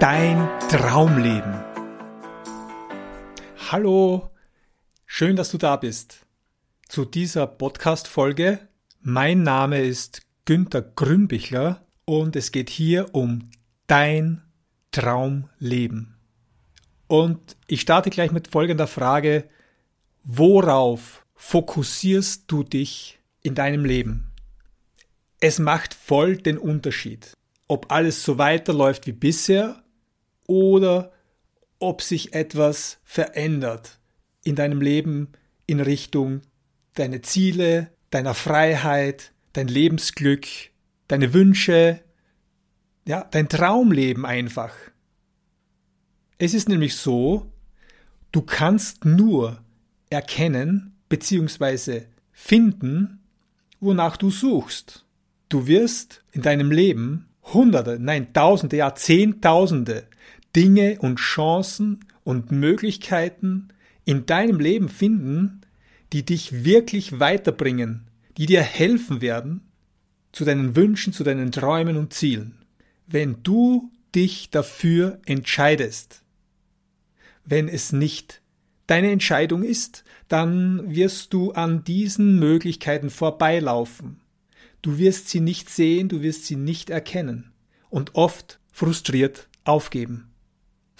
dein Traumleben. Hallo, schön, dass du da bist. Zu dieser Podcast-Folge. Mein Name ist Günter Grünbichler und es geht hier um dein Traumleben. Und ich starte gleich mit folgender Frage. Worauf fokussierst du dich in deinem Leben? Es macht voll den Unterschied, ob alles so weiterläuft wie bisher oder ob sich etwas verändert in deinem Leben in Richtung deine Ziele, deiner Freiheit, dein Lebensglück, deine Wünsche, ja, dein Traumleben einfach. Es ist nämlich so, du kannst nur erkennen bzw. finden, wonach du suchst. Du wirst in deinem Leben Hunderte, nein Tausende, ja Zehntausende Dinge und Chancen und Möglichkeiten in deinem Leben finden, die dich wirklich weiterbringen, die dir helfen werden zu deinen Wünschen, zu deinen Träumen und Zielen. Wenn du dich dafür entscheidest, wenn es nicht deine Entscheidung ist, dann wirst du an diesen Möglichkeiten vorbeilaufen. Du wirst sie nicht sehen, du wirst sie nicht erkennen und oft frustriert aufgeben.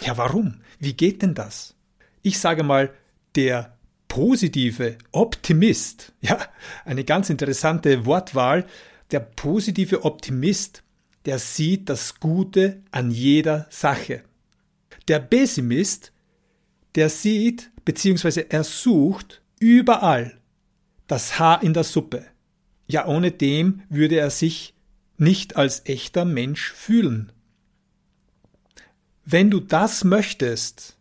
Ja, warum? Wie geht denn das? Ich sage mal, der positive Optimist, ja, eine ganz interessante Wortwahl, der positive Optimist, der sieht das Gute an jeder Sache. Der Pessimist, der sieht bzw. er sucht überall das Haar in der Suppe. Ja, ohne dem würde er sich nicht als echter Mensch fühlen. Wenn du das möchtest,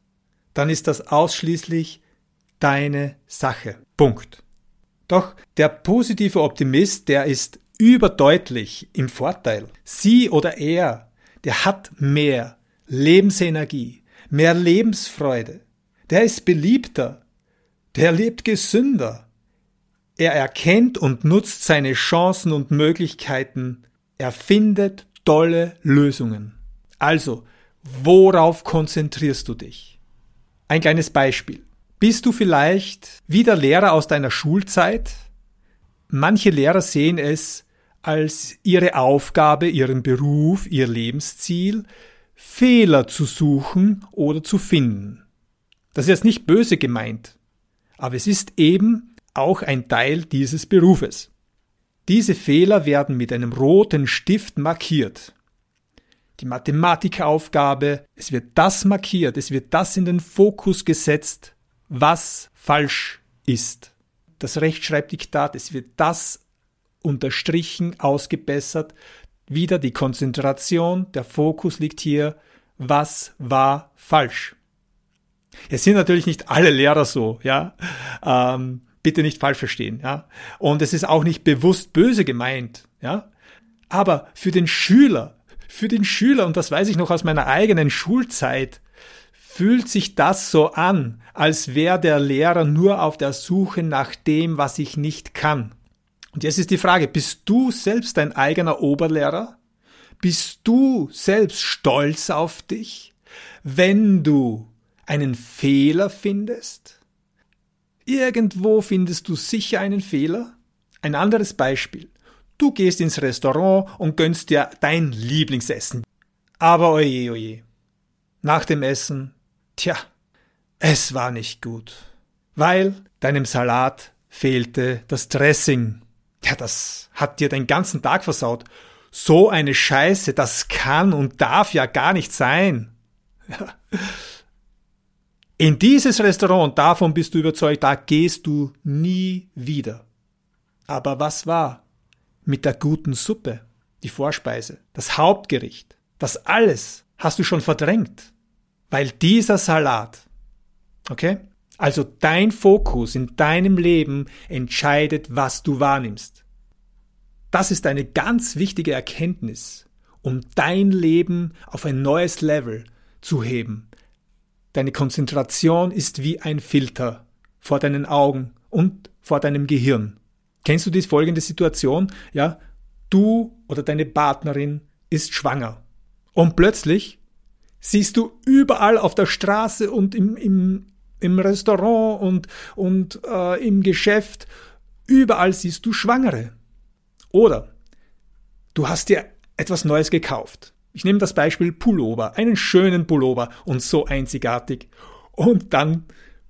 dann ist das ausschließlich deine Sache. Punkt. Doch der positive Optimist, der ist überdeutlich im Vorteil. Sie oder er, der hat mehr Lebensenergie, mehr Lebensfreude, der ist beliebter, der lebt gesünder. Er erkennt und nutzt seine Chancen und Möglichkeiten, er findet tolle Lösungen. Also, worauf konzentrierst du dich? Ein kleines Beispiel. Bist du vielleicht wieder Lehrer aus deiner Schulzeit? Manche Lehrer sehen es als ihre Aufgabe, ihren Beruf, ihr Lebensziel, Fehler zu suchen oder zu finden. Das ist jetzt nicht böse gemeint, aber es ist eben auch ein Teil dieses Berufes. Diese Fehler werden mit einem roten Stift markiert. Die Mathematikaufgabe, es wird das markiert, es wird das in den Fokus gesetzt, was falsch ist. Das Rechtschreibdiktat, es wird das unterstrichen, ausgebessert. Wieder die Konzentration, der Fokus liegt hier, was war falsch. Es sind natürlich nicht alle Lehrer so, ja. Ähm, bitte nicht falsch verstehen, ja. Und es ist auch nicht bewusst böse gemeint, ja. Aber für den Schüler, für den Schüler, und das weiß ich noch aus meiner eigenen Schulzeit, fühlt sich das so an, als wäre der Lehrer nur auf der Suche nach dem, was ich nicht kann. Und jetzt ist die Frage, bist du selbst dein eigener Oberlehrer? Bist du selbst stolz auf dich, wenn du einen Fehler findest? Irgendwo findest du sicher einen Fehler? Ein anderes Beispiel. Du gehst ins Restaurant und gönnst dir dein Lieblingsessen. Aber oje, oje. Nach dem Essen, tja, es war nicht gut. Weil deinem Salat fehlte das Dressing. Ja, das hat dir den ganzen Tag versaut. So eine Scheiße, das kann und darf ja gar nicht sein. In dieses Restaurant, davon bist du überzeugt, da gehst du nie wieder. Aber was war mit der guten Suppe, die Vorspeise, das Hauptgericht? Das alles hast du schon verdrängt, weil dieser Salat, okay? Also dein Fokus in deinem Leben entscheidet, was du wahrnimmst. Das ist eine ganz wichtige Erkenntnis, um dein Leben auf ein neues Level zu heben, Deine Konzentration ist wie ein Filter vor deinen Augen und vor deinem Gehirn. Kennst du die folgende Situation? Ja, du oder deine Partnerin ist schwanger. Und plötzlich siehst du überall auf der Straße und im, im, im Restaurant und, und äh, im Geschäft, überall siehst du Schwangere. Oder du hast dir etwas Neues gekauft. Ich nehme das Beispiel Pullover, einen schönen Pullover und so einzigartig. Und dann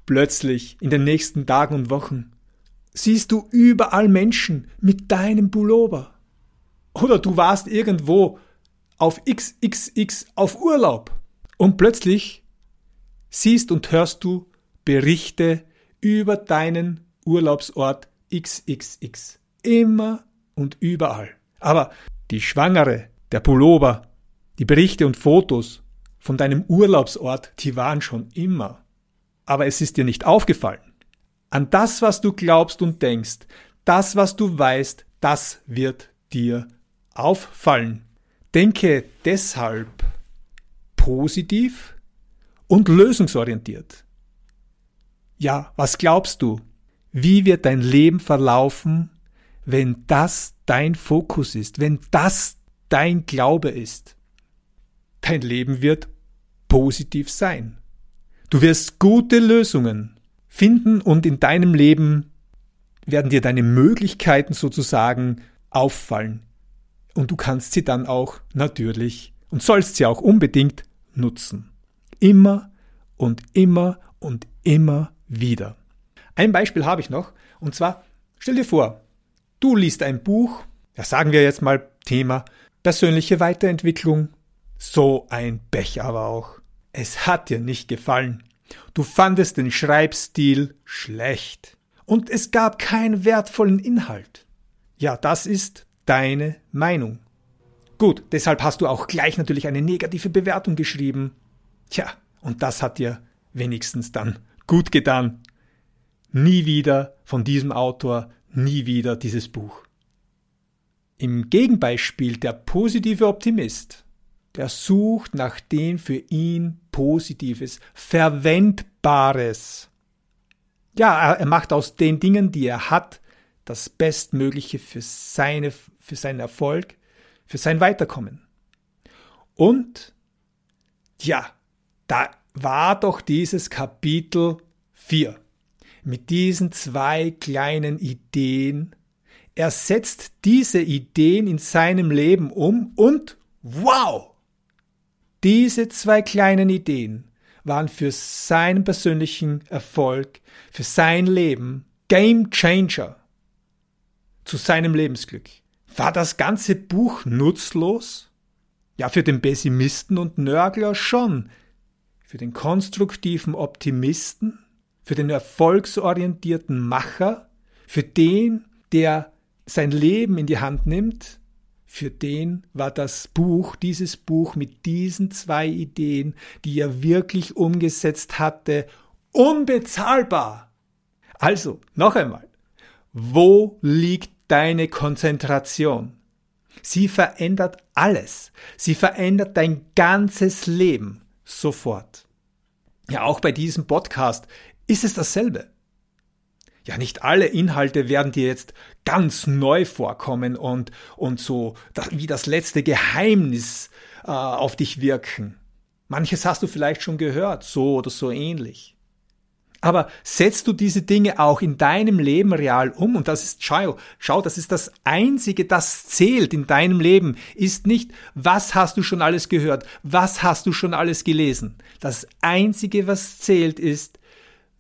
plötzlich in den nächsten Tagen und Wochen siehst du überall Menschen mit deinem Pullover. Oder du warst irgendwo auf XXX auf Urlaub und plötzlich siehst und hörst du Berichte über deinen Urlaubsort XXX. Immer und überall. Aber die Schwangere, der Pullover, die Berichte und Fotos von deinem Urlaubsort, die waren schon immer. Aber es ist dir nicht aufgefallen. An das, was du glaubst und denkst, das, was du weißt, das wird dir auffallen. Denke deshalb positiv und lösungsorientiert. Ja, was glaubst du? Wie wird dein Leben verlaufen, wenn das dein Fokus ist, wenn das dein Glaube ist? Dein Leben wird positiv sein. Du wirst gute Lösungen finden und in deinem Leben werden dir deine Möglichkeiten sozusagen auffallen. Und du kannst sie dann auch natürlich und sollst sie auch unbedingt nutzen. Immer und immer und immer wieder. Ein Beispiel habe ich noch, und zwar, stell dir vor, du liest ein Buch, ja sagen wir jetzt mal Thema persönliche Weiterentwicklung, so ein Pech aber auch. Es hat dir nicht gefallen. Du fandest den Schreibstil schlecht. Und es gab keinen wertvollen Inhalt. Ja, das ist deine Meinung. Gut, deshalb hast du auch gleich natürlich eine negative Bewertung geschrieben. Tja, und das hat dir wenigstens dann gut getan. Nie wieder von diesem Autor, nie wieder dieses Buch. Im Gegenbeispiel der positive Optimist, der sucht nach dem für ihn Positives, Verwendbares. Ja, er macht aus den Dingen, die er hat, das Bestmögliche für, seine, für seinen Erfolg, für sein Weiterkommen. Und, ja, da war doch dieses Kapitel 4 mit diesen zwei kleinen Ideen. Er setzt diese Ideen in seinem Leben um und wow! Diese zwei kleinen Ideen waren für seinen persönlichen Erfolg, für sein Leben Game Changer zu seinem Lebensglück. War das ganze Buch nutzlos? Ja, für den Pessimisten und Nörgler schon. Für den konstruktiven Optimisten für den erfolgsorientierten Macher, für den, der sein Leben in die Hand nimmt, für den war das Buch, dieses Buch mit diesen zwei Ideen, die er wirklich umgesetzt hatte, unbezahlbar. Also, noch einmal, wo liegt deine Konzentration? Sie verändert alles. Sie verändert dein ganzes Leben sofort. Ja, auch bei diesem Podcast ist es dasselbe. Ja, nicht alle Inhalte werden dir jetzt ganz neu vorkommen und, und so wie das letzte Geheimnis äh, auf dich wirken. Manches hast du vielleicht schon gehört, so oder so ähnlich. Aber setzt du diese Dinge auch in deinem Leben real um? Und das ist, schau, schau, das ist das Einzige, das zählt in deinem Leben, ist nicht, was hast du schon alles gehört, was hast du schon alles gelesen. Das Einzige, was zählt, ist,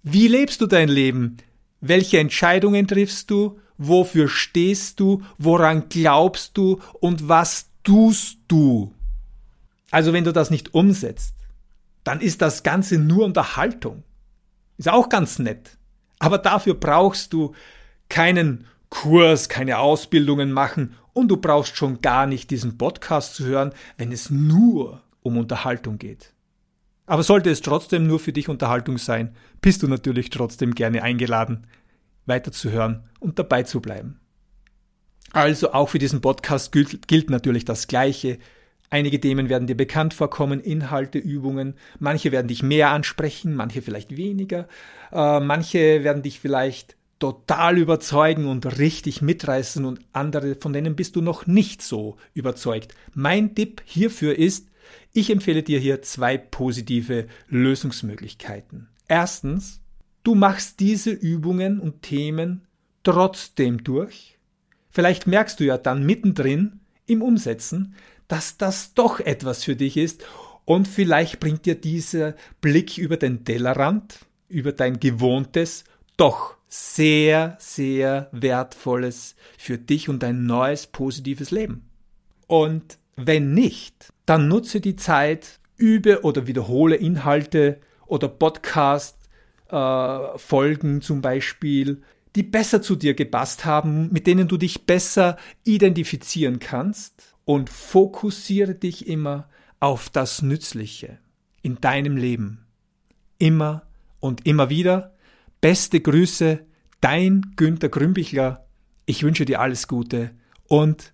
wie lebst du dein Leben? Welche Entscheidungen triffst du? Wofür stehst du? Woran glaubst du? Und was tust du? Also wenn du das nicht umsetzt, dann ist das Ganze nur Unterhaltung. Ist auch ganz nett. Aber dafür brauchst du keinen Kurs, keine Ausbildungen machen und du brauchst schon gar nicht diesen Podcast zu hören, wenn es nur um Unterhaltung geht. Aber sollte es trotzdem nur für dich Unterhaltung sein, bist du natürlich trotzdem gerne eingeladen, weiterzuhören und dabei zu bleiben. Also auch für diesen Podcast gilt, gilt natürlich das Gleiche. Einige Themen werden dir bekannt vorkommen, Inhalte, Übungen. Manche werden dich mehr ansprechen, manche vielleicht weniger. Äh, manche werden dich vielleicht total überzeugen und richtig mitreißen und andere, von denen bist du noch nicht so überzeugt. Mein Tipp hierfür ist, Ich empfehle dir hier zwei positive Lösungsmöglichkeiten. Erstens, du machst diese Übungen und Themen trotzdem durch. Vielleicht merkst du ja dann mittendrin im Umsetzen, dass das doch etwas für dich ist und vielleicht bringt dir dieser Blick über den Tellerrand, über dein Gewohntes, doch sehr, sehr Wertvolles für dich und dein neues positives Leben. Und wenn nicht, dann nutze die Zeit, übe oder wiederhole Inhalte oder Podcast äh, zum Beispiel, die besser zu dir gepasst haben, mit denen du dich besser identifizieren kannst und fokussiere dich immer auf das Nützliche in deinem Leben. Immer und immer wieder. Beste Grüße, dein Günter Grümbichler. Ich wünsche dir alles Gute und